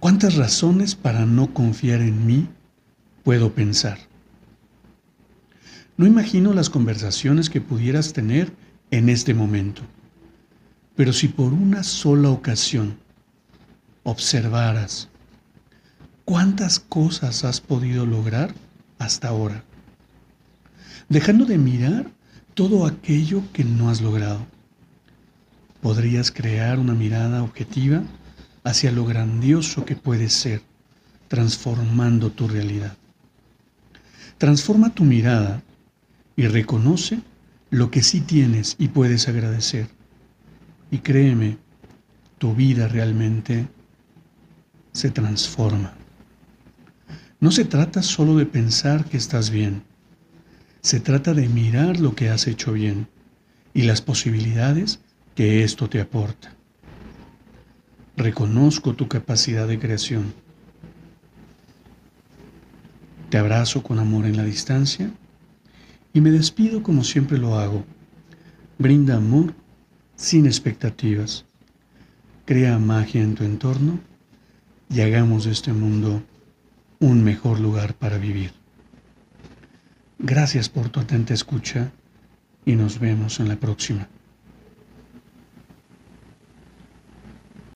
¿Cuántas razones para no confiar en mí puedo pensar? No imagino las conversaciones que pudieras tener en este momento, pero si por una sola ocasión observaras cuántas cosas has podido lograr hasta ahora, dejando de mirar todo aquello que no has logrado, podrías crear una mirada objetiva hacia lo grandioso que puedes ser, transformando tu realidad. Transforma tu mirada y reconoce lo que sí tienes y puedes agradecer. Y créeme, tu vida realmente se transforma. No se trata solo de pensar que estás bien, se trata de mirar lo que has hecho bien y las posibilidades que esto te aporta. Reconozco tu capacidad de creación. Te abrazo con amor en la distancia y me despido como siempre lo hago. Brinda amor sin expectativas. Crea magia en tu entorno y hagamos de este mundo un mejor lugar para vivir. Gracias por tu atenta escucha y nos vemos en la próxima.